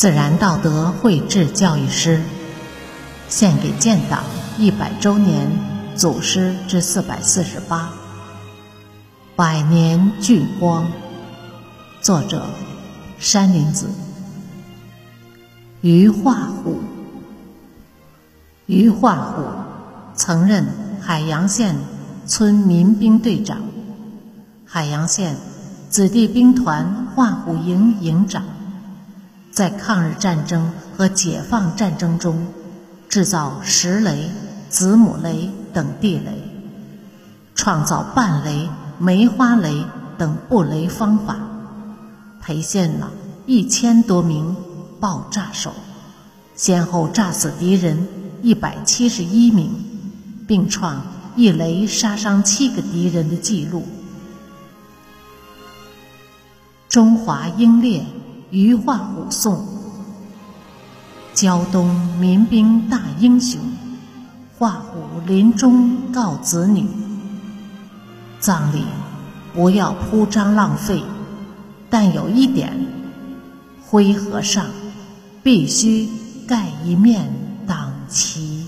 自然道德绘制教育师，献给建党一百周年祖师之四百四十八。百年聚光，作者山林子。余化虎，余化虎曾任海洋县村民兵队长，海洋县子弟兵团化虎营营长。在抗日战争和解放战争中，制造石雷、子母雷等地雷，创造半雷、梅花雷等布雷方法，培训了一千多名爆炸手，先后炸死敌人一百七十一名，并创一雷杀伤七个敌人的记录。中华英烈。余化虎颂，胶东民兵大英雄，化虎临终告子女：葬礼不要铺张浪费，但有一点，灰和尚必须盖一面党旗。